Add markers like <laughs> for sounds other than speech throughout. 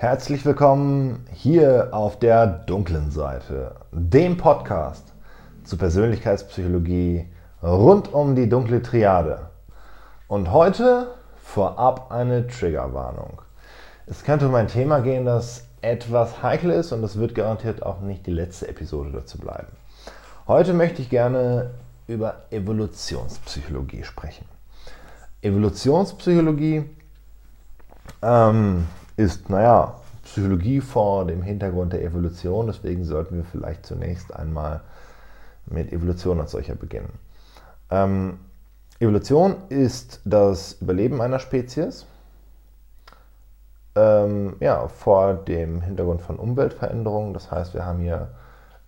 Herzlich willkommen hier auf der dunklen Seite, dem Podcast zur Persönlichkeitspsychologie rund um die dunkle Triade. Und heute vorab eine Triggerwarnung. Es könnte um ein Thema gehen, das etwas heikel ist und es wird garantiert auch nicht die letzte Episode dazu bleiben. Heute möchte ich gerne über Evolutionspsychologie sprechen. Evolutionspsychologie ähm, ist, naja, Psychologie vor dem Hintergrund der Evolution. Deswegen sollten wir vielleicht zunächst einmal mit Evolution als solcher beginnen. Ähm, Evolution ist das Überleben einer Spezies ähm, ja, vor dem Hintergrund von Umweltveränderungen. Das heißt, wir haben hier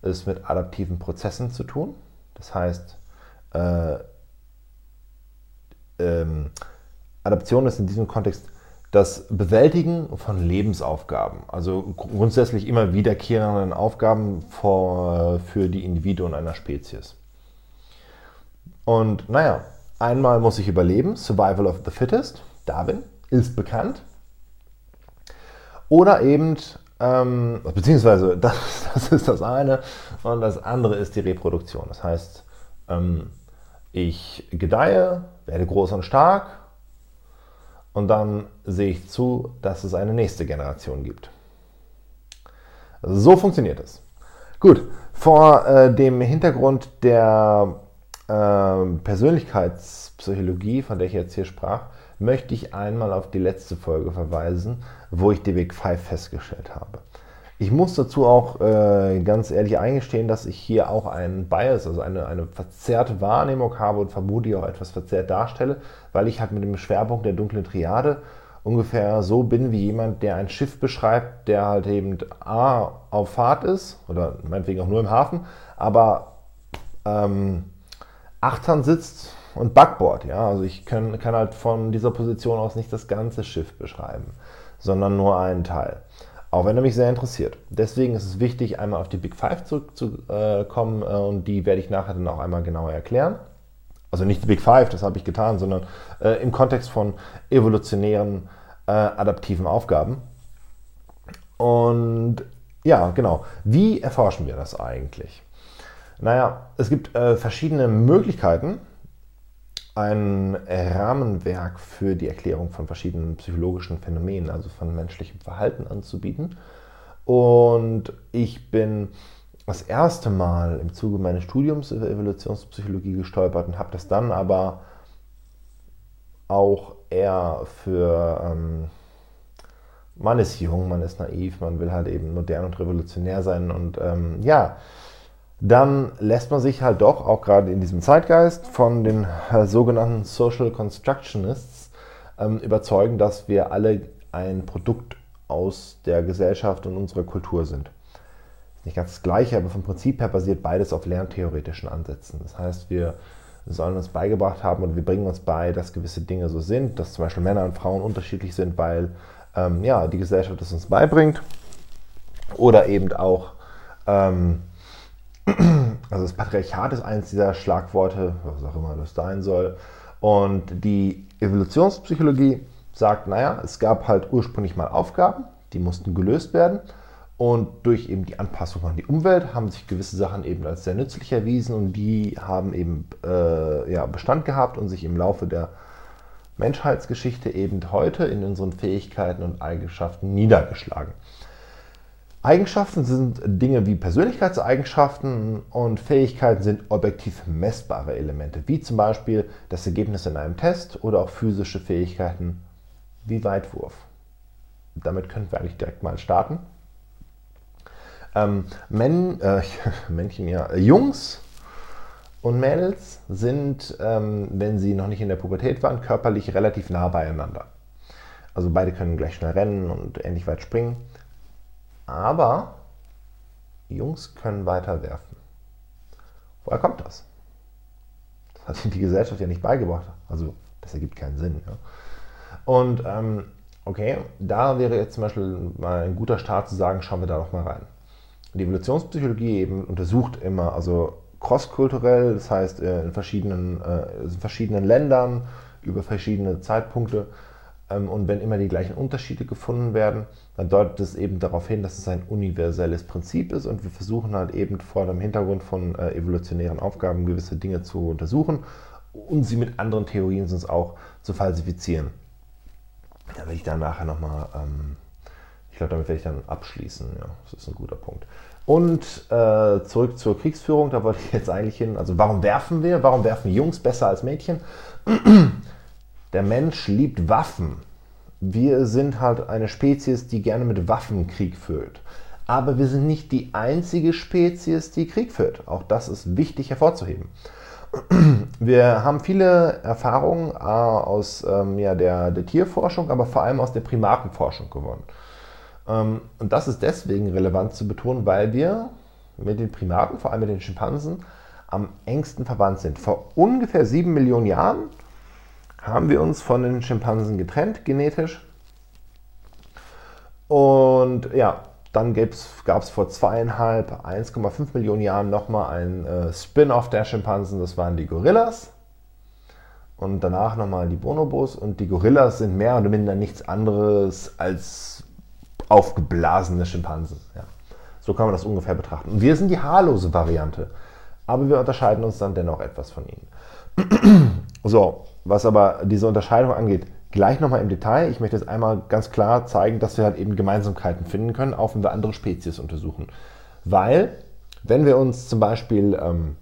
es mit adaptiven Prozessen zu tun. Das heißt, äh, ähm, Adaption ist in diesem Kontext das Bewältigen von Lebensaufgaben, also grundsätzlich immer wiederkehrenden Aufgaben für, für die Individuen einer Spezies. Und naja, einmal muss ich überleben, Survival of the Fittest, Darwin, ist bekannt. Oder eben, ähm, beziehungsweise <laughs> das, das, ist das eine und das andere ist die Reproduktion. Das heißt, ähm, ich gedeihe, werde groß und stark und dann sehe ich zu, dass es eine nächste Generation gibt. So funktioniert es. Gut, vor äh, dem Hintergrund der äh, Persönlichkeitspsychologie, von der ich jetzt hier sprach, möchte ich einmal auf die letzte Folge verweisen, wo ich die Big Five festgestellt habe. Ich muss dazu auch äh, ganz ehrlich eingestehen, dass ich hier auch einen Bias, also eine, eine verzerrte Wahrnehmung habe und vermutlich auch etwas verzerrt darstelle, weil ich halt mit dem Schwerpunkt der dunklen Triade ungefähr so bin wie jemand, der ein Schiff beschreibt, der halt eben A auf Fahrt ist oder meinetwegen auch nur im Hafen, aber ähm, Achtern sitzt und Backbord. Ja? Also ich kann, kann halt von dieser Position aus nicht das ganze Schiff beschreiben, sondern nur einen Teil. Auch wenn er mich sehr interessiert. Deswegen ist es wichtig, einmal auf die Big Five zurückzukommen äh, und die werde ich nachher dann auch einmal genauer erklären. Also nicht die Big Five, das habe ich getan, sondern äh, im Kontext von evolutionären, äh, adaptiven Aufgaben. Und ja, genau. Wie erforschen wir das eigentlich? Naja, es gibt äh, verschiedene Möglichkeiten, ein Rahmenwerk für die Erklärung von verschiedenen psychologischen Phänomenen, also von menschlichem Verhalten anzubieten. Und ich bin das erste Mal im Zuge meines Studiums über Evolutionspsychologie gestolpert und habe das dann aber auch eher für, ähm, man ist jung, man ist naiv, man will halt eben modern und revolutionär sein und ähm, ja, dann lässt man sich halt doch, auch gerade in diesem Zeitgeist, von den sogenannten Social Constructionists ähm, überzeugen, dass wir alle ein Produkt aus der Gesellschaft und unserer Kultur sind. Nicht ganz das Gleiche, aber vom Prinzip her basiert beides auf lerntheoretischen Ansätzen. Das heißt, wir sollen uns beigebracht haben und wir bringen uns bei, dass gewisse Dinge so sind, dass zum Beispiel Männer und Frauen unterschiedlich sind, weil ähm, ja, die Gesellschaft es uns beibringt. Oder eben auch, ähm, also das Patriarchat ist eines dieser Schlagworte, was auch immer das sein soll. Und die Evolutionspsychologie sagt, naja, es gab halt ursprünglich mal Aufgaben, die mussten gelöst werden. Und durch eben die Anpassung an die Umwelt haben sich gewisse Sachen eben als sehr nützlich erwiesen und die haben eben äh, ja, Bestand gehabt und sich im Laufe der Menschheitsgeschichte eben heute in unseren Fähigkeiten und Eigenschaften niedergeschlagen. Eigenschaften sind Dinge wie Persönlichkeitseigenschaften und Fähigkeiten sind objektiv messbare Elemente, wie zum Beispiel das Ergebnis in einem Test oder auch physische Fähigkeiten wie Weitwurf. Damit können wir eigentlich direkt mal starten. Ähm, Men, äh, <laughs> Männchen, ja, Jungs und Mädels sind, ähm, wenn sie noch nicht in der Pubertät waren, körperlich relativ nah beieinander. Also beide können gleich schnell rennen und ähnlich weit springen. Aber Jungs können weiter werfen. Woher kommt das? Das hat die Gesellschaft ja nicht beigebracht. Also das ergibt keinen Sinn. Ja. Und ähm, okay, da wäre jetzt zum Beispiel mal ein guter Start zu sagen, schauen wir da doch mal rein. Die Evolutionspsychologie eben untersucht immer, also crosskulturell, das heißt äh, in verschiedenen, äh, in verschiedenen Ländern, über verschiedene Zeitpunkte, und wenn immer die gleichen Unterschiede gefunden werden, dann deutet es eben darauf hin, dass es ein universelles Prinzip ist und wir versuchen halt eben vor dem Hintergrund von äh, evolutionären Aufgaben gewisse Dinge zu untersuchen und sie mit anderen Theorien sonst auch zu falsifizieren. Da werde ich dann nachher nochmal, ähm, ich glaube, damit werde ich dann abschließen. Ja, das ist ein guter Punkt. Und äh, zurück zur Kriegsführung, da wollte ich jetzt eigentlich hin. Also warum werfen wir? Warum werfen Jungs besser als Mädchen? Der Mensch liebt Waffen. Wir sind halt eine Spezies, die gerne mit Waffen Krieg führt. Aber wir sind nicht die einzige Spezies, die Krieg führt. Auch das ist wichtig hervorzuheben. <clears throat> Wir haben viele Erfahrungen äh, aus ähm, ja, der, der, Tierforschung, aber vor allem aus der Primatenforschung gewonnen. Ähm, und das ist deswegen relevant zu betonen, weil wir mit den Primaten, vor allem mit den Schimpansen, am engsten verwandt sind. Vor ungefähr sieben Millionen Jahren haben wir uns von den Schimpansen getrennt, genetisch. Und ja, dann gab es vor zweieinhalb, 1,5 Millionen Jahren nochmal ein äh, Spin-off der Schimpansen, das waren die Gorillas. Und danach nochmal die Bonobos. Und die Gorillas sind mehr oder minder nichts anderes als aufgeblasene Schimpansen. Ja. So kann man das ungefähr betrachten. Und wir sind die haarlose Variante. Aber wir unterscheiden uns dann dennoch etwas von ihnen. <clears throat> so, was aber diese Unterscheidung angeht, Gleich nochmal im Detail. Ich möchte jetzt einmal ganz klar zeigen, dass wir halt eben Gemeinsamkeiten finden können, auch wenn wir andere Spezies untersuchen. Weil, wenn wir uns zum Beispiel ähm,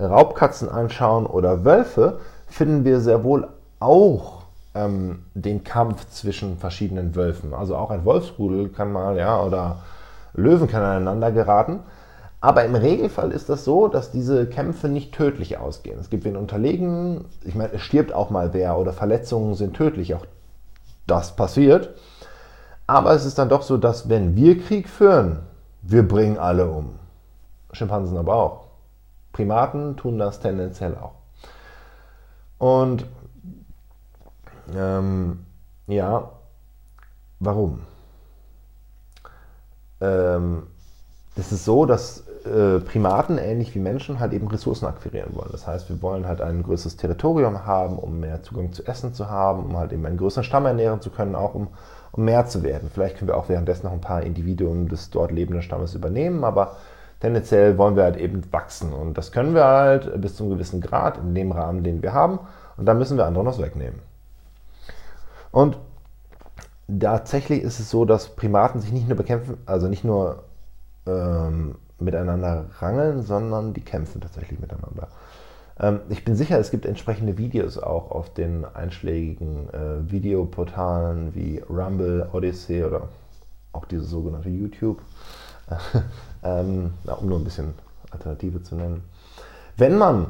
Raubkatzen anschauen oder Wölfe, finden wir sehr wohl auch ähm, den Kampf zwischen verschiedenen Wölfen. Also auch ein Wolfsrudel kann mal, ja, oder Löwen kann aneinander geraten. Aber im Regelfall ist das so, dass diese Kämpfe nicht tödlich ausgehen. Es gibt wen unterlegen, ich meine, es stirbt auch mal wer oder Verletzungen sind tödlich, auch das passiert. Aber es ist dann doch so, dass wenn wir Krieg führen, wir bringen alle um. Schimpansen aber auch. Primaten tun das tendenziell auch. Und ähm, ja, warum? Ähm, es ist so, dass äh, Primaten, ähnlich wie Menschen, halt eben Ressourcen akquirieren wollen. Das heißt, wir wollen halt ein größeres Territorium haben, um mehr Zugang zu Essen zu haben, um halt eben einen größeren Stamm ernähren zu können, auch um, um mehr zu werden. Vielleicht können wir auch währenddessen noch ein paar Individuen des dort lebenden Stammes übernehmen, aber tendenziell wollen wir halt eben wachsen. Und das können wir halt bis zu einem gewissen Grad in dem Rahmen, den wir haben. Und da müssen wir andere noch wegnehmen. Und tatsächlich ist es so, dass Primaten sich nicht nur bekämpfen, also nicht nur ähm, miteinander rangeln, sondern die kämpfen tatsächlich miteinander. Ähm, ich bin sicher, es gibt entsprechende Videos auch auf den einschlägigen äh, Videoportalen wie Rumble, Odyssey oder auch diese sogenannte YouTube, <laughs> ähm, um nur ein bisschen Alternative zu nennen. Wenn man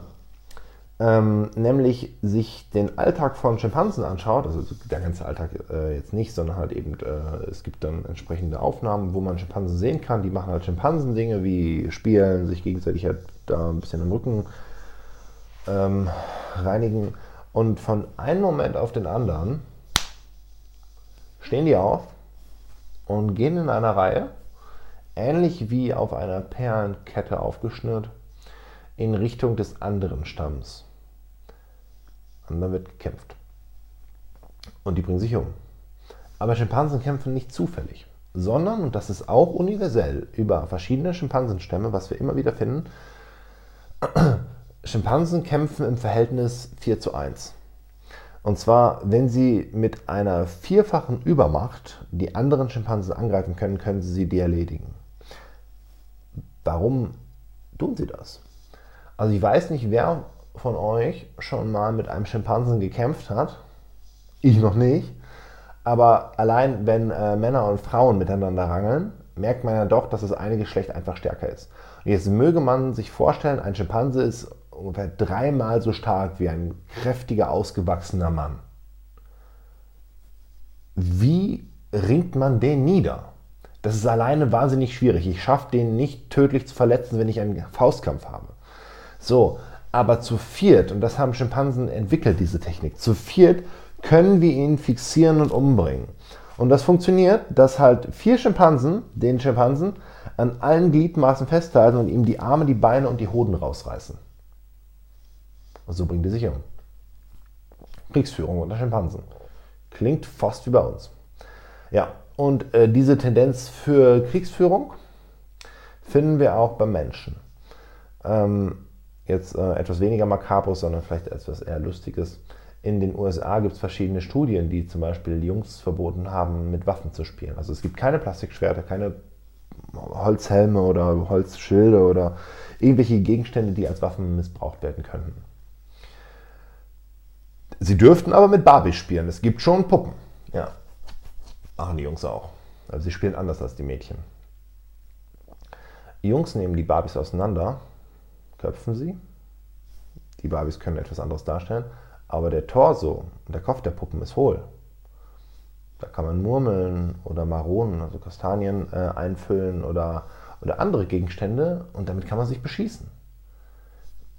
ähm, nämlich sich den Alltag von Schimpansen anschaut, also der ganze Alltag äh, jetzt nicht, sondern halt eben, äh, es gibt dann entsprechende Aufnahmen, wo man Schimpansen sehen kann, die machen halt Schimpansendinge wie spielen, sich gegenseitig halt da ein bisschen im Rücken ähm, reinigen und von einem Moment auf den anderen stehen die auf und gehen in einer Reihe, ähnlich wie auf einer Perlenkette aufgeschnürt, in Richtung des anderen Stamms. Und dann wird gekämpft. Und die bringen sich um. Aber Schimpansen kämpfen nicht zufällig, sondern, und das ist auch universell, über verschiedene Schimpansenstämme, was wir immer wieder finden, <clears throat> Schimpansen kämpfen im Verhältnis 4 zu 1. Und zwar, wenn sie mit einer vierfachen Übermacht die anderen Schimpansen angreifen können, können sie sie die erledigen. Warum tun sie das? Also ich weiß nicht, wer von euch schon mal mit einem Schimpansen gekämpft hat. Ich noch nicht. Aber allein wenn äh, Männer und Frauen miteinander rangeln, merkt man ja doch, dass das eine Geschlecht einfach stärker ist. Und jetzt möge man sich vorstellen, ein Schimpanse ist ungefähr dreimal so stark wie ein kräftiger, ausgewachsener Mann. Wie ringt man den nieder? Das ist alleine wahnsinnig schwierig. Ich schaffe den nicht tödlich zu verletzen, wenn ich einen Faustkampf habe. So, aber zu viert, und das haben Schimpansen entwickelt, diese Technik, zu viert können wir ihn fixieren und umbringen. Und das funktioniert, dass halt vier Schimpansen, den Schimpansen, an allen Gliedmaßen festhalten und ihm die Arme, die Beine und die Hoden rausreißen. Und so bringen die sich um. Kriegsführung unter Schimpansen. Klingt fast wie bei uns. Ja, und äh, diese Tendenz für Kriegsführung finden wir auch beim Menschen. Ähm, jetzt äh, etwas weniger makaber, sondern vielleicht etwas eher Lustiges. In den USA gibt es verschiedene Studien, die zum Beispiel Jungs verboten haben, mit Waffen zu spielen. Also es gibt keine Plastikschwerter, keine Holzhelme oder Holzschilde oder irgendwelche Gegenstände, die als Waffen missbraucht werden könnten. Sie dürften aber mit Barbie spielen. Es gibt schon Puppen. Ja. Machen die Jungs auch. Also sie spielen anders als die Mädchen. Jungs nehmen die Barbies auseinander, köpfen sie. Die Barbies können etwas anderes darstellen, aber der Torso und der Kopf der Puppen ist hohl. Da kann man Murmeln oder Maronen, also Kastanien, äh, einfüllen oder, oder andere Gegenstände und damit kann man sich beschießen.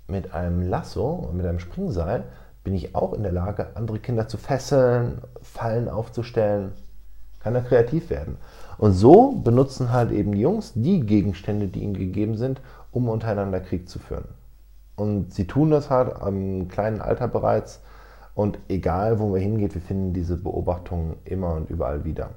Mit einem Lasso und mit einem Springseil bin ich auch in der Lage, andere Kinder zu fesseln, Fallen aufzustellen, kann er kreativ werden. Und so benutzen halt eben die Jungs die Gegenstände, die ihnen gegeben sind, um untereinander Krieg zu führen. Und sie tun das halt am kleinen Alter bereits und egal, wo wir hingehen, wir finden diese Beobachtungen immer und überall wieder.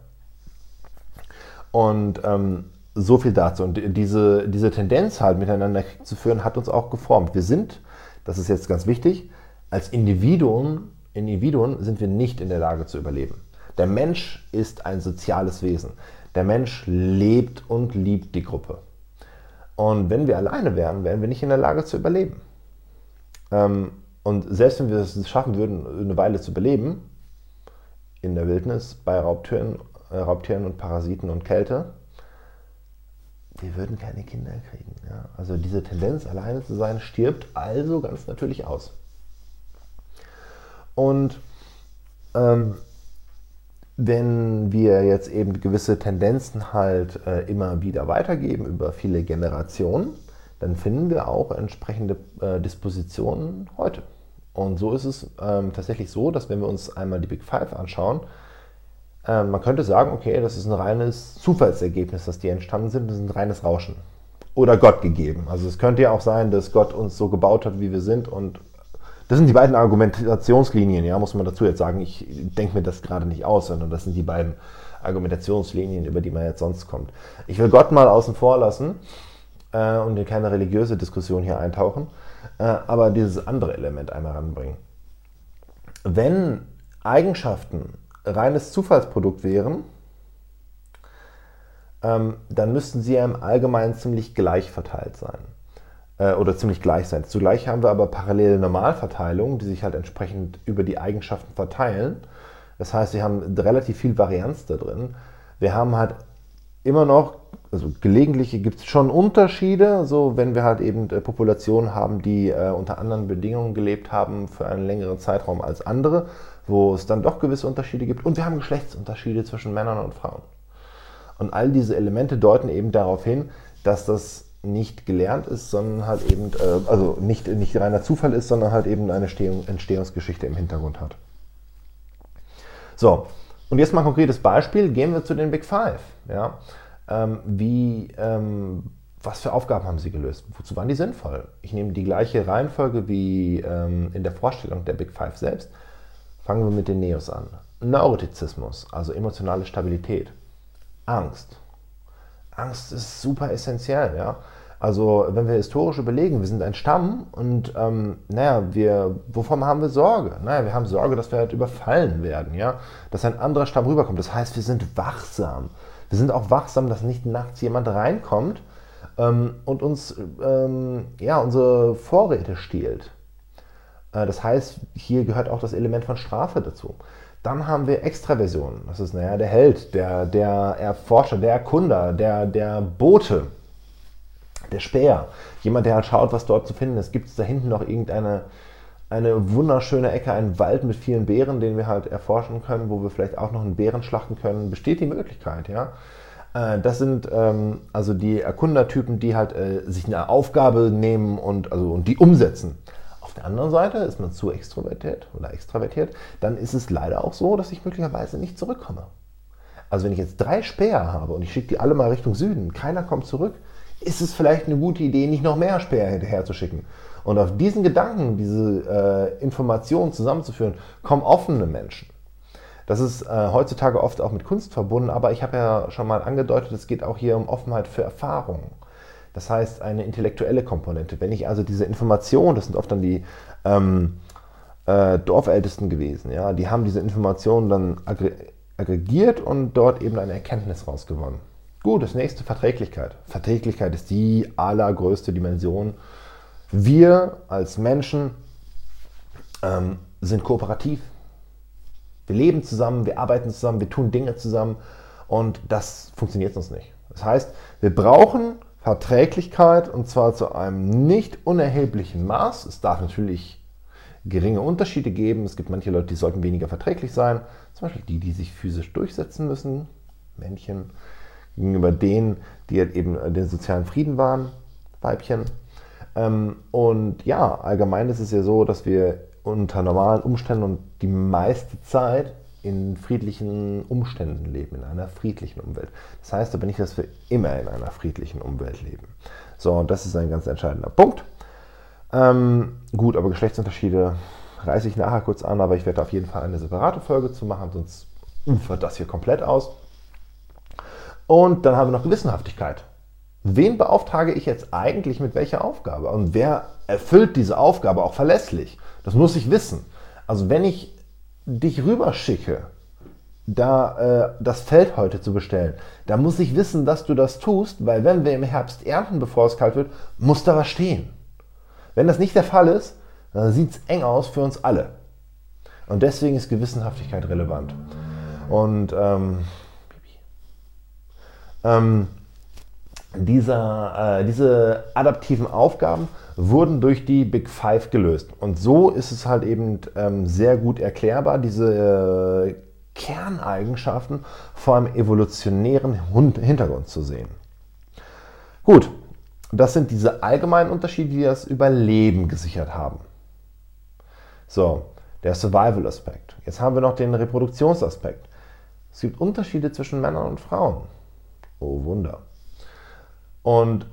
Und ähm, so viel dazu. Und diese, diese Tendenz halt miteinander Krieg zu führen, hat uns auch geformt. Wir sind, das ist jetzt ganz wichtig, als Individuen, Individuen sind wir nicht in der Lage zu überleben. Der Mensch ist ein soziales Wesen. Der Mensch lebt und liebt die Gruppe. Und wenn wir alleine wären, wären wir nicht in der Lage zu überleben. Ähm, und selbst wenn wir es schaffen würden, eine Weile zu überleben, in der Wildnis, bei Raubtieren, äh, Raubtieren und Parasiten und Kälte, wir würden keine Kinder kriegen. Ja? Also diese Tendenz, alleine zu sein, stirbt also ganz natürlich aus. Und ähm, wenn wir jetzt eben gewisse Tendenzen halt äh, immer wieder weitergeben über viele Generationen, dann finden wir auch entsprechende äh, Dispositionen heute. Und so ist es ähm, tatsächlich so, dass wenn wir uns einmal die Big Five anschauen, äh, man könnte sagen, okay, das ist ein reines Zufallsergebnis, dass die entstanden sind, das ist ein reines Rauschen. Oder Gott gegeben. Also es könnte ja auch sein, dass Gott uns so gebaut hat, wie wir sind und das sind die beiden Argumentationslinien, ja, muss man dazu jetzt sagen. Ich denke mir das gerade nicht aus, sondern das sind die beiden Argumentationslinien, über die man jetzt sonst kommt. Ich will Gott mal außen vor lassen äh, und in keine religiöse Diskussion hier eintauchen äh, aber dieses andere Element einmal ranbringen. Wenn Eigenschaften reines Zufallsprodukt wären, ähm, dann müssten sie ja im Allgemeinen ziemlich gleich verteilt sein. Äh, oder ziemlich gleich sein. Zugleich haben wir aber parallele Normalverteilungen, die sich halt entsprechend über die Eigenschaften verteilen. Das heißt, sie haben relativ viel Varianz da drin. Wir haben halt immer noch also gelegentlich gibt es schon Unterschiede, so wenn wir halt eben äh, Populationen haben, die äh, unter anderen Bedingungen gelebt haben für einen längeren Zeitraum als andere, wo es dann doch gewisse Unterschiede gibt. Und wir haben Geschlechtsunterschiede zwischen Männern und Frauen. Und all diese Elemente deuten eben darauf hin, dass das nicht gelernt ist, sondern halt eben, äh, also nicht, nicht reiner Zufall ist, sondern halt eben eine Entstehungsgeschichte im Hintergrund hat. So, und jetzt mal ein konkretes Beispiel. Gehen wir zu den Big Five. Ja? Ähm, wie, ähm, was für Aufgaben haben sie gelöst? Wozu waren die sinnvoll? Ich nehme die gleiche Reihenfolge wie ähm, in der Vorstellung der Big Five selbst. Fangen wir mit den Neos an. Neurotizismus, also emotionale Stabilität. Angst. Angst ist super essentiell, ja. Also wenn wir historisch überlegen, wir sind ein Stamm und ähm, naja, wir, wovon haben wir Sorge? Naja, wir haben Sorge, dass wir halt überfallen werden, ja, dass ein anderer Stamm rüberkommt. Das heißt, wir sind wachsam. Wir sind auch wachsam, dass nicht nachts jemand reinkommt ähm, und uns ähm, ja, unsere Vorräte stiehlt. Äh, das heißt, hier gehört auch das Element von Strafe dazu. Dann haben wir Extraversionen. Das ist naja, der Held, der, der Erforscher, der Erkunder, der, der Bote, der Späher. Jemand, der halt schaut, was dort zu finden ist. Gibt es da hinten noch irgendeine eine wunderschöne Ecke, ein Wald mit vielen Bären, den wir halt erforschen können, wo wir vielleicht auch noch einen Bären schlachten können, besteht die Möglichkeit, ja. Äh, das sind ähm, also die Erkundertypen, die halt äh, sich eine Aufgabe nehmen und, also, und die umsetzen. Der anderen Seite ist man zu extrovertiert oder extravertiert, dann ist es leider auch so, dass ich möglicherweise nicht zurückkomme. Also wenn ich jetzt drei Späher habe und ich schicke die alle mal Richtung Süden, keiner kommt zurück, ist es vielleicht eine gute Idee, nicht noch mehr Späher hinterher zu schicken. Und auf diesen Gedanken, diese äh, Informationen zusammenzuführen, kommen offene Menschen. Das ist äh, heutzutage oft auch mit Kunst verbunden, aber ich habe ja schon mal angedeutet, es geht auch hier um Offenheit für Erfahrungen. Das heißt, eine intellektuelle Komponente. Wenn ich also diese Information, das sind oft dann die ähm, äh, Dorfältesten gewesen, ja, die haben diese Informationen dann aggregiert und dort eben eine Erkenntnis rausgewonnen. Gut, das nächste Verträglichkeit. Verträglichkeit ist die allergrößte Dimension. Wir als Menschen ähm, sind kooperativ. Wir leben zusammen, wir arbeiten zusammen, wir tun Dinge zusammen und das funktioniert sonst nicht. Das heißt, wir brauchen Verträglichkeit und zwar zu einem nicht unerheblichen Maß. Es darf natürlich geringe Unterschiede geben. Es gibt manche Leute, die sollten weniger verträglich sein. Zum Beispiel die, die sich physisch durchsetzen müssen, Männchen gegenüber denen, die halt eben den sozialen Frieden waren, Weibchen. Ähm, und ja, allgemein ist es ja so, dass wir unter normalen Umständen und die meiste Zeit in friedlichen Umständen leben, in einer friedlichen Umwelt. Das heißt aber nicht, dass wir immer in einer friedlichen Umwelt leben. So, und das ist ein ganz entscheidender Punkt. Ähm, gut, aber Geschlechtsunterschiede reiße ich nachher kurz an, aber ich werde auf jeden Fall eine separate Folge zu machen, sonst ufert das hier komplett aus. Und dann haben wir noch Gewissenhaftigkeit. Wen beauftrage ich jetzt eigentlich mit welcher Aufgabe? Und wer erfüllt diese Aufgabe auch verlässlich? Das muss ich wissen. Also wenn ich dich rüberschicke, da äh, das Feld heute zu bestellen, da muss ich wissen, dass du das tust, weil wenn wir im Herbst ernten, bevor es kalt wird, muss da was stehen. Wenn das nicht der Fall ist, dann sieht es eng aus für uns alle. Und deswegen ist Gewissenhaftigkeit relevant. Und ähm, ähm, dieser, äh, diese adaptiven Aufgaben wurden durch die Big Five gelöst. Und so ist es halt eben ähm, sehr gut erklärbar, diese äh, Kerneigenschaften vor einem evolutionären Hintergrund zu sehen. Gut, das sind diese allgemeinen Unterschiede, die das Überleben gesichert haben. So, der Survival-Aspekt. Jetzt haben wir noch den Reproduktionsaspekt. Es gibt Unterschiede zwischen Männern und Frauen. Oh Wunder. Und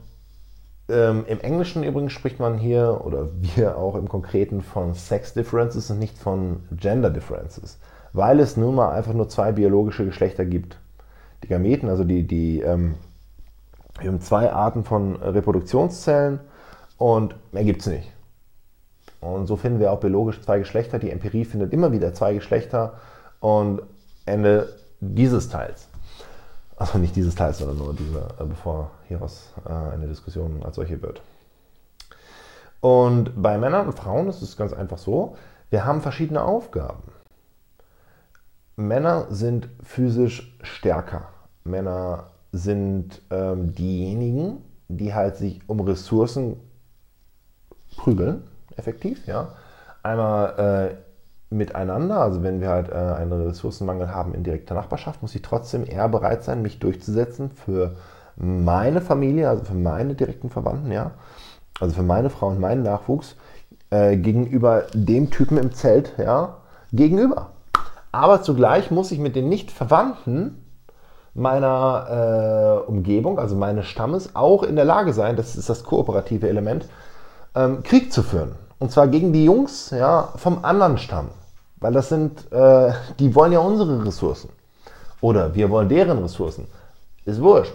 ähm, im Englischen übrigens spricht man hier, oder <laughs> wir auch im Konkreten, von Sex Differences und nicht von Gender Differences, weil es nun mal einfach nur zwei biologische Geschlechter gibt. Die Gameten, also die, die ähm, wir haben zwei Arten von Reproduktionszellen und mehr gibt es nicht. Und so finden wir auch biologisch zwei Geschlechter. Die Empirie findet immer wieder zwei Geschlechter und Ende dieses Teils. Also nicht dieses Teil, sondern nur diese, äh, bevor hieraus äh, eine Diskussion als solche wird. Und bei Männern und Frauen ist es ganz einfach so, wir haben verschiedene Aufgaben. Männer sind physisch stärker. Männer sind ähm, diejenigen, die halt sich um Ressourcen prügeln, effektiv, ja. Einmal äh, miteinander. Also wenn wir halt äh, einen Ressourcenmangel haben in direkter Nachbarschaft, muss ich trotzdem eher bereit sein, mich durchzusetzen für meine Familie, also für meine direkten Verwandten, ja. Also für meine Frau und meinen Nachwuchs äh, gegenüber dem Typen im Zelt, ja, gegenüber. Aber zugleich muss ich mit den Nicht-Verwandten meiner äh, Umgebung, also meines Stammes, auch in der Lage sein, das ist das kooperative Element, ähm, Krieg zu führen. Und zwar gegen die Jungs ja, vom anderen Stamm. Weil das sind, äh, die wollen ja unsere Ressourcen. Oder wir wollen deren Ressourcen. Ist wurscht.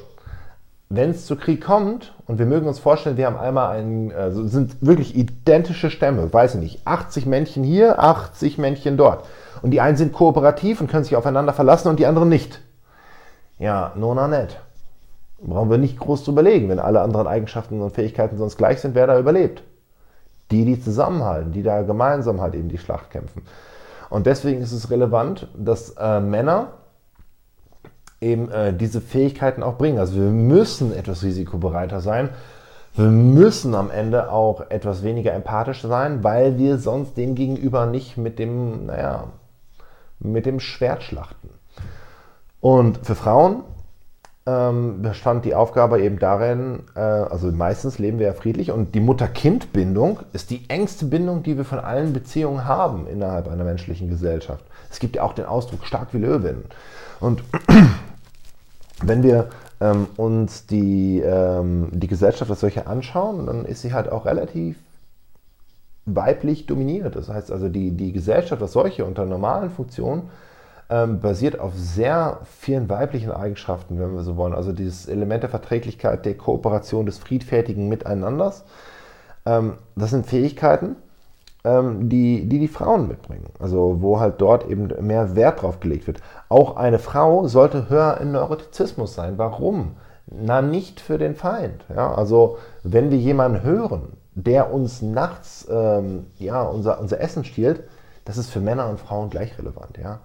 Wenn es zu Krieg kommt, und wir mögen uns vorstellen, wir haben einmal einen, also sind wirklich identische Stämme, weiß ich nicht, 80 Männchen hier, 80 Männchen dort. Und die einen sind kooperativ und können sich aufeinander verlassen und die anderen nicht. Ja, nona net. Brauchen wir nicht groß zu überlegen. Wenn alle anderen Eigenschaften und Fähigkeiten sonst gleich sind, wer da überlebt. Die, die zusammenhalten, die da gemeinsam halt eben die Schlacht kämpfen. Und deswegen ist es relevant, dass äh, Männer eben äh, diese Fähigkeiten auch bringen. Also wir müssen etwas risikobereiter sein. Wir müssen am Ende auch etwas weniger empathisch sein, weil wir sonst dem Gegenüber nicht mit dem, naja, mit dem Schwert schlachten. Und für Frauen ähm, bestand die Aufgabe eben darin, äh, also meistens leben wir ja friedlich und die Mutter-Kind-Bindung ist die engste Bindung, die wir von allen Beziehungen haben innerhalb einer menschlichen Gesellschaft. Es gibt ja auch den Ausdruck stark wie Löwin. Und <clears throat> wenn wir ähm, uns die, ähm, die Gesellschaft als solche anschauen, dann ist sie halt auch relativ weiblich dominiert. Das heißt also, die, die Gesellschaft als solche unter normalen Funktionen ähm, basiert auf sehr vielen weiblichen Eigenschaften, wenn wir so wollen. Also dieses Element der Verträglichkeit, der Kooperation, des friedfertigen Miteinanders. Ähm, das sind Fähigkeiten, ähm, die, die die Frauen mitbringen. Also wo halt dort eben mehr Wert drauf gelegt wird. Auch eine Frau sollte höher in Neurotizismus sein. Warum? Na, nicht für den Feind. Ja? Also wenn wir jemanden hören, der uns nachts ähm, ja, unser, unser Essen stiehlt, das ist für Männer und Frauen gleich relevant. Ja?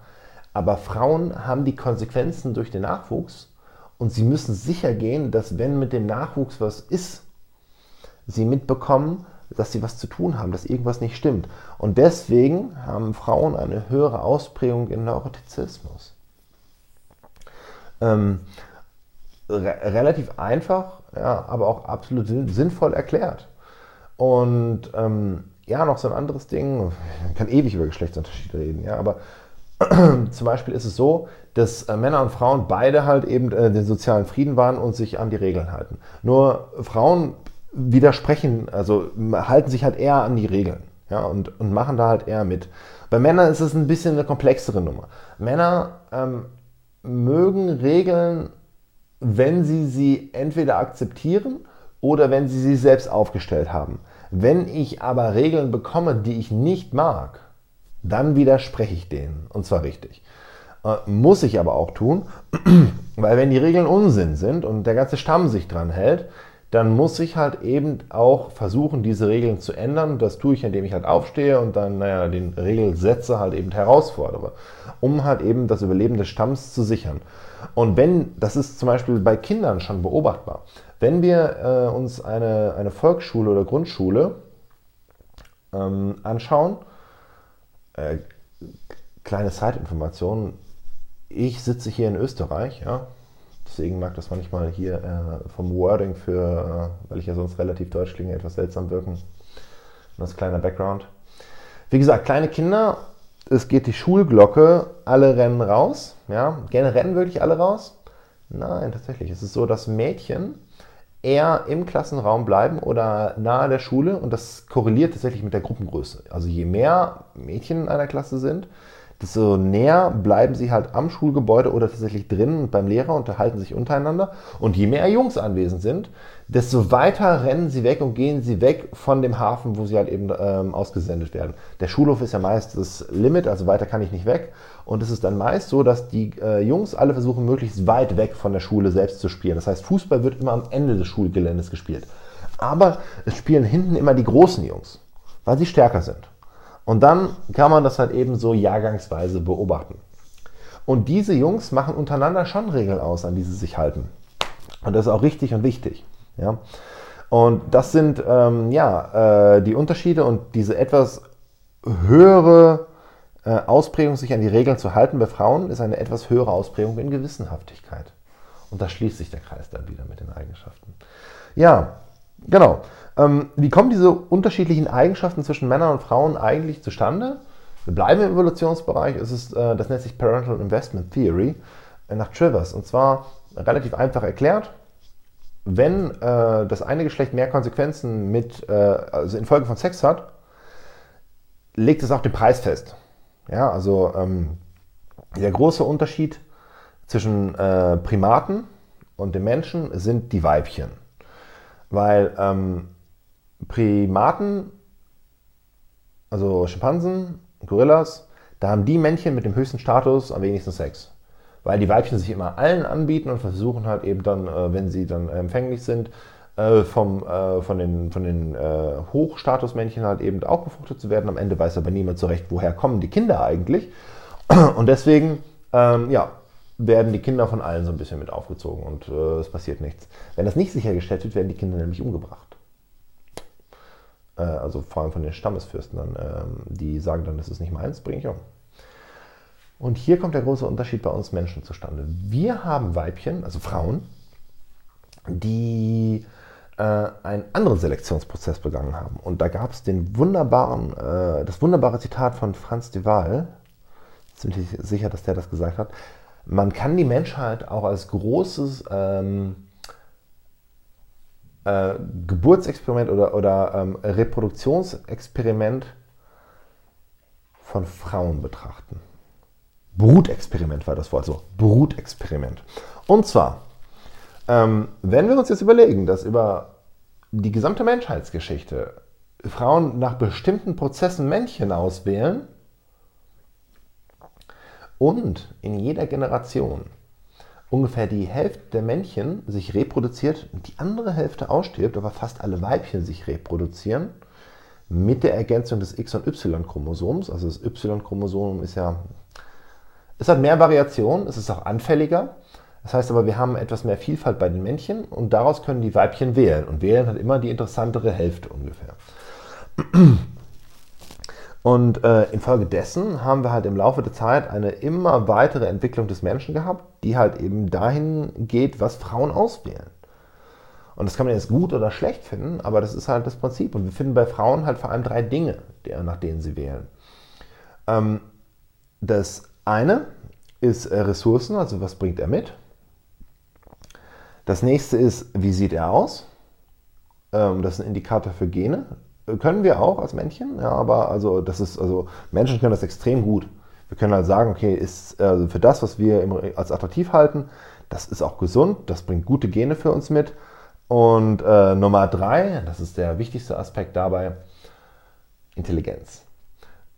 Aber Frauen haben die Konsequenzen durch den Nachwuchs und sie müssen sicher gehen, dass wenn mit dem Nachwuchs was ist, sie mitbekommen, dass sie was zu tun haben, dass irgendwas nicht stimmt. Und deswegen haben Frauen eine höhere Ausprägung in Neurotizismus. Ähm, re relativ einfach, ja, aber auch absolut sinnvoll erklärt. Und ähm, ja, noch so ein anderes Ding, man kann ewig über Geschlechtsunterschiede reden, ja, aber <clears throat> zum Beispiel ist es so, dass äh, Männer und Frauen beide halt eben äh, den sozialen Frieden wahren und sich an die Regeln halten. Nur Frauen widersprechen, also halten sich halt eher an die Regeln ja, und, und machen da halt eher mit. Bei Männern ist es ein bisschen eine komplexere Nummer. Männer ähm, mögen Regeln, wenn sie sie entweder akzeptieren oder wenn sie sie selbst aufgestellt haben. Wenn ich aber Regeln bekomme, die ich nicht mag, dann widerspreche ich denen. Und zwar richtig. Äh, muss ich aber auch tun, <clears throat> weil wenn die Regeln Unsinn sind und der ganze Stamm sich dran hält, dann muss ich halt eben auch versuchen, diese Regeln zu ändern. Das tue ich, indem ich halt aufstehe und dann, naja, den Regelsätze halt eben herausfordere, um halt eben das Überleben des Stamms zu sichern. Und wenn, das ist zum Beispiel bei Kindern schon beobachtbar, wenn wir äh, uns eine, eine Volksschule oder Grundschule ähm, anschauen, äh, kleine Zeitinformation, ich sitze hier in Österreich, ja, Deswegen mag das manchmal hier äh, vom Wording für, äh, weil ich ja sonst relativ deutsch klinge, etwas seltsam wirken. Und das kleiner Background. Wie gesagt, kleine Kinder, es geht die Schulglocke, alle rennen raus. Ja, gerne rennen wirklich alle raus? Nein, tatsächlich. Es ist so, dass Mädchen eher im Klassenraum bleiben oder nahe der Schule und das korreliert tatsächlich mit der Gruppengröße. Also je mehr Mädchen in einer Klasse sind, desto näher bleiben sie halt am Schulgebäude oder tatsächlich drinnen beim Lehrer, unterhalten sich untereinander. Und je mehr Jungs anwesend sind, desto weiter rennen sie weg und gehen sie weg von dem Hafen, wo sie halt eben ähm, ausgesendet werden. Der Schulhof ist ja meist das Limit, also weiter kann ich nicht weg. Und es ist dann meist so, dass die äh, Jungs alle versuchen, möglichst weit weg von der Schule selbst zu spielen. Das heißt, Fußball wird immer am Ende des Schulgeländes gespielt. Aber es spielen hinten immer die großen Jungs, weil sie stärker sind. Und dann kann man das halt eben so jahrgangsweise beobachten. Und diese Jungs machen untereinander schon Regeln aus, an die sie sich halten. Und das ist auch richtig und wichtig. Ja? Und das sind ähm, ja, äh, die Unterschiede und diese etwas höhere äh, Ausprägung, sich an die Regeln zu halten bei Frauen, ist eine etwas höhere Ausprägung in Gewissenhaftigkeit. Und da schließt sich der Kreis dann wieder mit den Eigenschaften. Ja, genau. Ähm, wie kommen diese unterschiedlichen Eigenschaften zwischen Männern und Frauen eigentlich zustande? Wir bleiben im Evolutionsbereich. Es ist, äh, das nennt sich Parental Investment Theory äh, nach Trivers. Und zwar relativ einfach erklärt. Wenn äh, das eine Geschlecht mehr Konsequenzen mit, äh, also infolge von Sex hat, legt es auch den Preis fest. Ja, also ähm, der große Unterschied zwischen äh, Primaten und den Menschen sind die Weibchen. Weil ähm, Primaten, also Schimpansen, Gorillas, da haben die Männchen mit dem höchsten Status am wenigsten Sex. Weil die Weibchen sich immer allen anbieten und versuchen halt eben dann, äh, wenn sie dann empfänglich sind, äh, vom, äh, von den, von den Hochstatusmännchen halt eben auch befruchtet zu werden. Am Ende weiß aber niemand so recht, woher kommen die Kinder eigentlich. <clears throat> Und deswegen, ähm, ja, werden die Kinder von allen so ein bisschen mit aufgezogen und es passiert nichts. Wenn das nicht sichergestellt wird, werden die Kinder nämlich umgebracht. Äh, also vor allem von den Stammesfürsten dann, ähm, die sagen dann, das ist nicht meins, bringe ich um. Und hier kommt der große Unterschied bei uns Menschen zustande. Wir haben Weibchen, also Frauen, die äh, einen anderen Selektionsprozess begangen haben. Und da gab es den wunderbaren, äh, das wunderbare Zitat von Franz de Waal, ziemlich sicher, dass der das gesagt hat. Man kann die Menschheit auch als großes ähm, äh, Geburtsexperiment oder, oder ähm, Reproduktionsexperiment von Frauen betrachten. Brutexperiment war das Wort so. Brutexperiment. Und zwar, ähm, wenn wir uns jetzt überlegen, dass über die gesamte Menschheitsgeschichte Frauen nach bestimmten Prozessen Männchen auswählen und in jeder Generation ungefähr die Hälfte der Männchen sich reproduziert und die andere Hälfte ausstirbt, aber fast alle Weibchen sich reproduzieren, mit der Ergänzung des X- und Y-Chromosoms. Also das Y-Chromosom ist ja, es hat mehr Variationen, es ist auch anfälliger. Das heißt aber, wir haben etwas mehr Vielfalt bei den Männchen und daraus können die Weibchen wählen. Und wählen hat immer die interessantere Hälfte ungefähr. Und äh, infolgedessen haben wir halt im Laufe der Zeit eine immer weitere Entwicklung des Menschen gehabt, die halt eben dahin geht, was Frauen auswählen. Und das kann man jetzt gut oder schlecht finden, aber das ist halt das Prinzip. Und wir finden bei Frauen halt vor allem drei Dinge, nach denen sie wählen. Ähm, das eine ist äh, Ressourcen, also was bringt er mit. Das nächste ist, wie sieht er aus? Ähm, das ist ein Indikator für Gene. Können wir auch als Männchen, ja, aber also das ist, also Menschen können das extrem gut. Wir können halt sagen, okay, ist also für das, was wir als attraktiv halten, das ist auch gesund, das bringt gute Gene für uns mit. Und äh, Nummer drei, das ist der wichtigste Aspekt dabei, Intelligenz.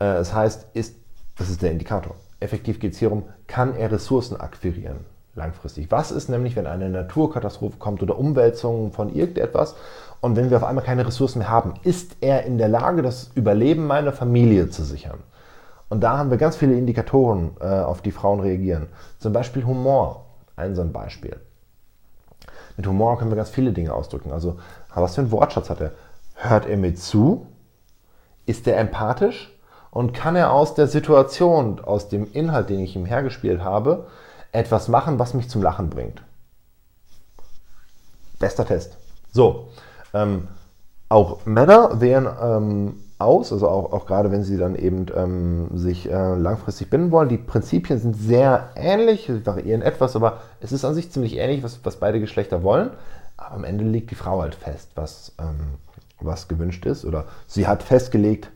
Äh, das heißt, ist, das ist der Indikator. Effektiv geht es hier um, kann er Ressourcen akquirieren? Langfristig. Was ist nämlich, wenn eine Naturkatastrophe kommt oder Umwälzungen von irgendetwas und wenn wir auf einmal keine Ressourcen mehr haben? Ist er in der Lage, das Überleben meiner Familie zu sichern? Und da haben wir ganz viele Indikatoren, äh, auf die Frauen reagieren. Zum Beispiel Humor, ein so ein Beispiel. Mit Humor können wir ganz viele Dinge ausdrücken. Also, was für ein Wortschatz hat er? Hört er mir zu? Ist er empathisch? Und kann er aus der Situation, aus dem Inhalt, den ich ihm hergespielt habe, etwas machen, was mich zum Lachen bringt. Bester Test. So, ähm, auch Männer wählen ähm, aus, also auch, auch gerade wenn sie dann eben ähm, sich äh, langfristig binden wollen. Die Prinzipien sind sehr ähnlich, variieren etwas, aber es ist an sich ziemlich ähnlich, was, was beide Geschlechter wollen. Aber am Ende legt die Frau halt fest, was, ähm, was gewünscht ist. Oder sie hat festgelegt,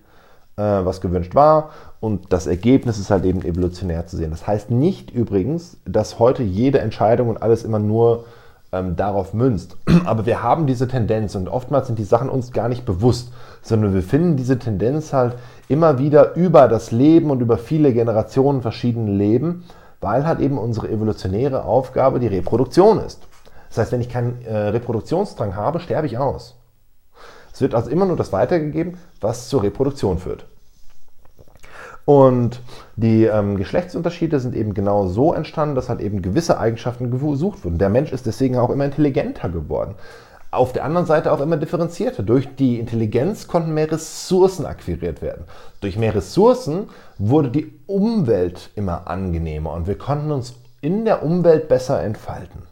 äh, was gewünscht war. Und das Ergebnis ist halt eben evolutionär zu sehen. Das heißt nicht übrigens, dass heute jede Entscheidung und alles immer nur ähm, darauf münzt. <clears throat> Aber wir haben diese Tendenz und oftmals sind die Sachen uns gar nicht bewusst, sondern wir finden diese Tendenz halt immer wieder über das Leben und über viele Generationen verschiedene Leben, weil halt eben unsere evolutionäre Aufgabe die Reproduktion ist. Das heißt, wenn ich keinen äh, Reproduktionsdrang habe, sterbe ich aus. Es wird also immer nur das weitergegeben, was zur Reproduktion führt. Und die ähm, Geschlechtsunterschiede sind eben genau so entstanden, dass halt eben gewisse Eigenschaften gesucht wurden. Der Mensch ist deswegen auch immer intelligenter geworden. Auf der anderen Seite auch immer differenzierter. Durch die Intelligenz konnten mehr Ressourcen akquiriert werden. Durch mehr Ressourcen wurde die Umwelt immer angenehmer und wir konnten uns in der Umwelt besser entfalten.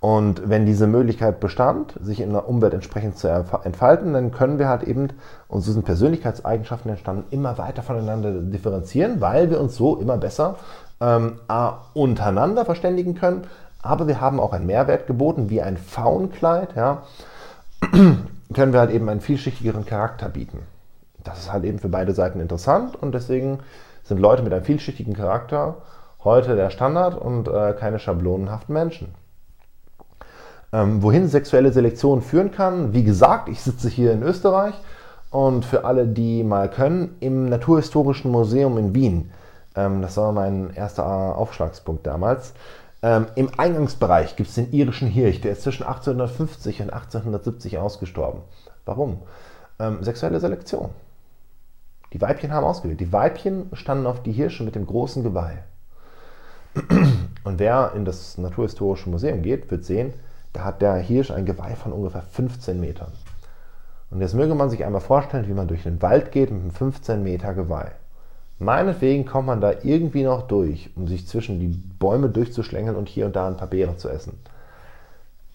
Und wenn diese Möglichkeit bestand, sich in der Umwelt entsprechend zu entfalten, dann können wir halt eben, und so sind Persönlichkeitseigenschaften entstanden, immer weiter voneinander differenzieren, weil wir uns so immer besser ähm, untereinander verständigen können. Aber wir haben auch einen Mehrwert geboten, wie ein Faunkleid, ja, <clears throat> können wir halt eben einen vielschichtigeren Charakter bieten. Das ist halt eben für beide Seiten interessant und deswegen sind Leute mit einem vielschichtigen Charakter heute der Standard und äh, keine schablonenhaften Menschen. Ähm, wohin sexuelle Selektion führen kann, wie gesagt, ich sitze hier in Österreich und für alle, die mal können, im Naturhistorischen Museum in Wien. Ähm, das war mein erster Aufschlagspunkt damals. Ähm, Im Eingangsbereich gibt es den irischen Hirsch, der ist zwischen 1850 und 1870 ausgestorben. Warum? Ähm, sexuelle Selektion. Die Weibchen haben ausgewählt. Die Weibchen standen auf die Hirsche mit dem großen Geweih. Und wer in das Naturhistorische Museum geht, wird sehen, da hat der Hirsch ein Geweih von ungefähr 15 Metern. Und jetzt möge man sich einmal vorstellen, wie man durch den Wald geht mit einem 15 Meter Geweih. Meinetwegen kommt man da irgendwie noch durch, um sich zwischen die Bäume durchzuschlängeln und hier und da ein paar Beeren zu essen.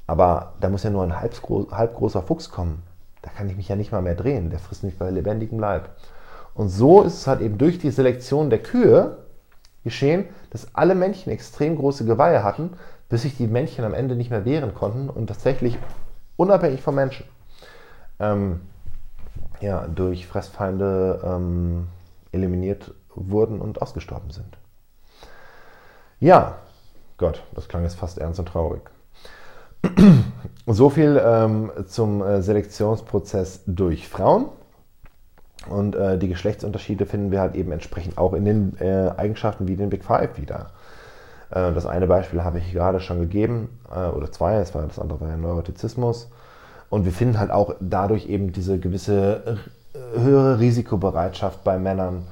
Aber da muss ja nur ein halb, halb großer Fuchs kommen. Da kann ich mich ja nicht mal mehr drehen. Der frisst mich bei lebendigem Leib. Und so ist es halt eben durch die Selektion der Kühe geschehen, dass alle Männchen extrem große Geweihe hatten, bis sich die Männchen am Ende nicht mehr wehren konnten und tatsächlich unabhängig vom Menschen ähm, ja, durch Fressfeinde ähm, eliminiert wurden und ausgestorben sind. Ja, Gott, das klang jetzt fast ernst und traurig. <clears throat> so viel ähm, zum äh, Selektionsprozess durch Frauen. Und äh, die Geschlechtsunterschiede finden wir halt eben entsprechend auch in den äh, Eigenschaften wie den Big Five wieder. Äh, das eine Beispiel habe ich gerade schon gegeben, äh, oder zwei, das, war, das andere war ja Neurotizismus. Und wir finden halt auch dadurch eben diese gewisse höhere Risikobereitschaft bei Männern.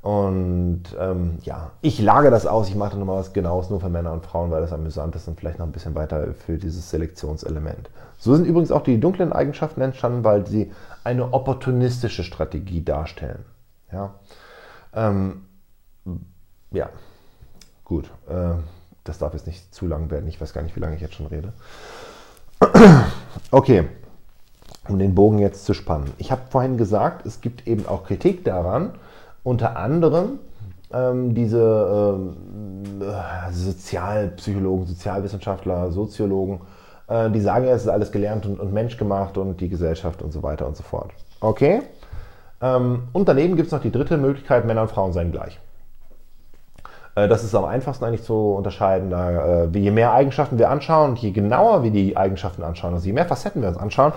Und ähm, ja, ich lage das aus, ich mache da nochmal was Genaues nur für Männer und Frauen, weil das amüsant ist und vielleicht noch ein bisschen weiter für dieses Selektionselement. So sind übrigens auch die dunklen Eigenschaften entstanden, weil sie eine opportunistische Strategie darstellen. Ja, ähm, ja. Gut. Äh, das darf jetzt nicht zu lang werden. Ich weiß gar nicht, wie lange ich jetzt schon rede. Okay, um den Bogen jetzt zu spannen. Ich habe vorhin gesagt, es gibt eben auch Kritik daran, unter anderem ähm, diese ähm, äh, Sozialpsychologen, Sozialwissenschaftler, Soziologen, äh, die sagen, es ist alles gelernt und, und menschgemacht und die Gesellschaft und so weiter und so fort. Okay? Ähm, und daneben gibt es noch die dritte Möglichkeit, Männer und Frauen seien gleich. Äh, das ist am einfachsten eigentlich zu unterscheiden. Äh, je mehr Eigenschaften wir anschauen und je genauer wir die Eigenschaften anschauen, also je mehr Facetten wir uns anschauen,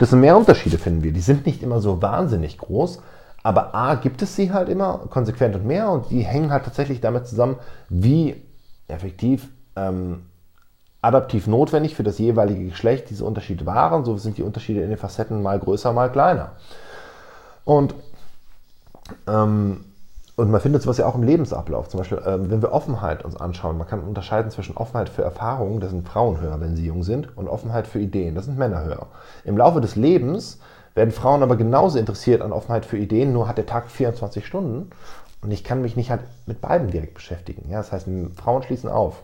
desto mehr Unterschiede finden wir. Die sind nicht immer so wahnsinnig groß, aber A gibt es sie halt immer konsequent und mehr und die hängen halt tatsächlich damit zusammen, wie effektiv ähm, adaptiv notwendig für das jeweilige Geschlecht diese Unterschiede waren. So sind die Unterschiede in den Facetten mal größer, mal kleiner. Und ähm, und man findet sowas ja auch im Lebensablauf. Zum Beispiel, ähm, wenn wir Offenheit uns anschauen, man kann unterscheiden zwischen Offenheit für Erfahrungen, das sind Frauen höher, wenn sie jung sind, und Offenheit für Ideen, das sind Männer höher. Im Laufe des Lebens werden Frauen aber genauso interessiert an Offenheit für Ideen, nur hat der Tag 24 Stunden und ich kann mich nicht halt mit beiden direkt beschäftigen. Ja? Das heißt, Frauen schließen auf,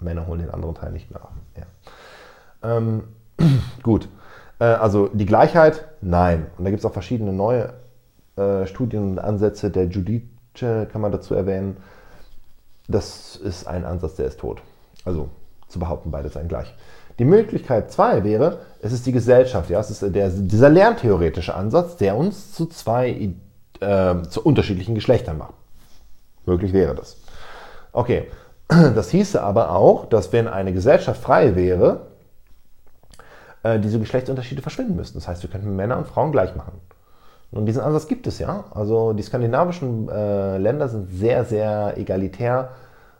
Männer holen den anderen Teil nicht mehr auf. Ja. Ähm, <clears throat> gut, äh, also die Gleichheit, nein. Und da gibt es auch verschiedene neue äh, Studien und Ansätze der Judith kann man dazu erwähnen. Das ist ein Ansatz, der ist tot. Also zu behaupten, beide seien gleich. Die Möglichkeit 2 wäre, es ist die Gesellschaft. Ja? Es ist der, dieser lerntheoretische Ansatz, der uns zu zwei äh, zu unterschiedlichen Geschlechtern macht. Möglich wäre das. Okay, <clears throat> das hieße aber auch, dass wenn eine Gesellschaft frei wäre, äh, diese Geschlechtsunterschiede verschwinden müssten. Das heißt, wir könnten Männer und Frauen gleich machen. Und diesen Ansatz gibt es ja. Also die skandinavischen äh, Länder sind sehr, sehr egalitär,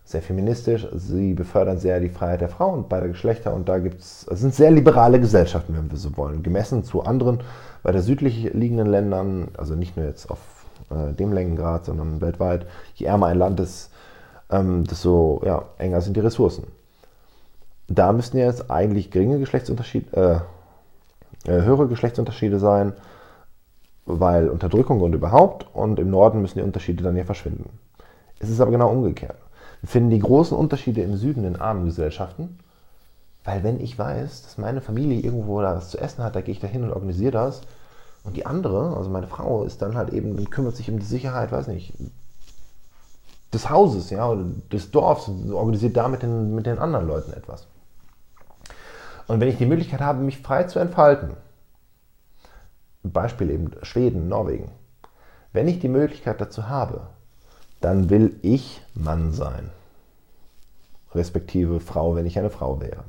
sehr feministisch. Sie befördern sehr die Freiheit der Frau und beider Geschlechter. Und da gibt es, sind sehr liberale Gesellschaften, wenn wir so wollen. Gemessen zu anderen, weiter südlich liegenden Ländern, also nicht nur jetzt auf äh, dem Längengrad, sondern weltweit, je ärmer ein Land ist, ähm, desto ja, enger sind die Ressourcen. Da müssten jetzt eigentlich geringe Geschlechtsunterschiede, äh, äh, höhere Geschlechtsunterschiede sein weil Unterdrückung und überhaupt und im Norden müssen die Unterschiede dann ja verschwinden. Es ist aber genau umgekehrt. Wir finden die großen Unterschiede im Süden in armen Gesellschaften, weil wenn ich weiß, dass meine Familie irgendwo da was zu essen hat, da gehe ich da hin und organisiere das und die andere, also meine Frau, ist dann halt eben, dann kümmert sich um die Sicherheit, weiß nicht, des Hauses, ja, oder des Dorfs organisiert da mit den, mit den anderen Leuten etwas. Und wenn ich die Möglichkeit habe, mich frei zu entfalten, Beispiel eben Schweden, Norwegen. Wenn ich die Möglichkeit dazu habe, dann will ich Mann sein. Respektive Frau, wenn ich eine Frau wäre.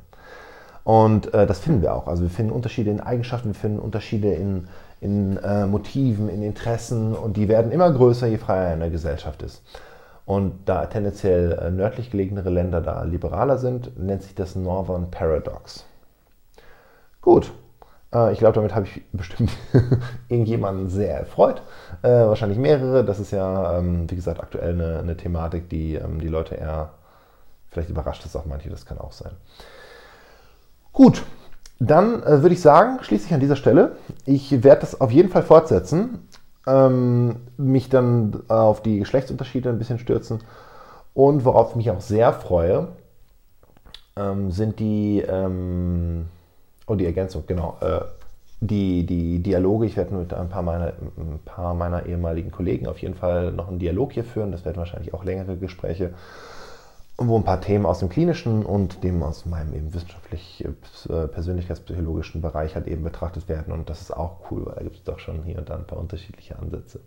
Und äh, das finden wir auch. Also wir finden Unterschiede in Eigenschaften, wir finden Unterschiede in, in äh, Motiven, in Interessen und die werden immer größer, je freier eine Gesellschaft ist. Und da tendenziell äh, nördlich gelegenere Länder da liberaler sind, nennt sich das Northern Paradox. Gut, ich glaube, damit habe ich bestimmt <laughs> irgendjemanden sehr erfreut. Äh, wahrscheinlich mehrere. Das ist ja, ähm, wie gesagt, aktuell eine, eine Thematik, die ähm, die Leute eher, vielleicht überrascht es auch manche, das kann auch sein. Gut, dann äh, würde ich sagen, schließe ich an dieser Stelle. Ich werde das auf jeden Fall fortsetzen, ähm, mich dann auf die Geschlechtsunterschiede ein bisschen stürzen. Und worauf ich mich auch sehr freue, ähm, sind die ähm, Oh, die Ergänzung, genau. Äh, die, die Dialoge, ich werde mit ein paar, meiner, ein paar meiner ehemaligen Kollegen auf jeden Fall noch einen Dialog hier führen. Das werden wahrscheinlich auch längere Gespräche, wo ein paar Themen aus dem klinischen und dem aus meinem eben wissenschaftlich äh, persönlichkeitspsychologischen Bereich halt eben betrachtet werden. Und das ist auch cool, weil da gibt es doch schon hier und da ein paar unterschiedliche Ansätze.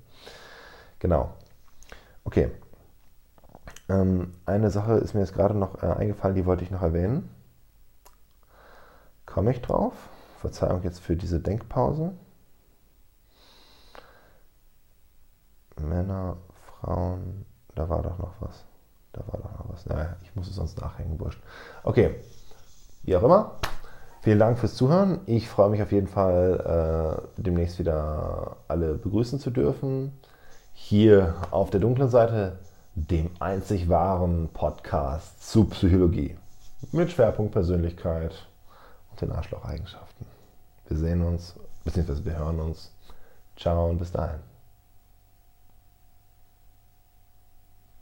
Genau. Okay. Ähm, eine Sache ist mir jetzt gerade noch äh, eingefallen, die wollte ich noch erwähnen. Komme ich drauf? Verzeihung jetzt für diese Denkpause. Männer, Frauen, da war doch noch was. Da war doch noch was. Naja, ich muss es sonst nachhängen, wurscht. Okay, wie auch immer. Vielen Dank fürs Zuhören. Ich freue mich auf jeden Fall, äh, demnächst wieder alle begrüßen zu dürfen. Hier auf der dunklen Seite, dem einzig wahren Podcast zu Psychologie. Mit Schwerpunkt Persönlichkeit und den Arschlocheigenschaften. Wir sehen uns, beziehungsweise wir hören uns. Ciao und bis dahin.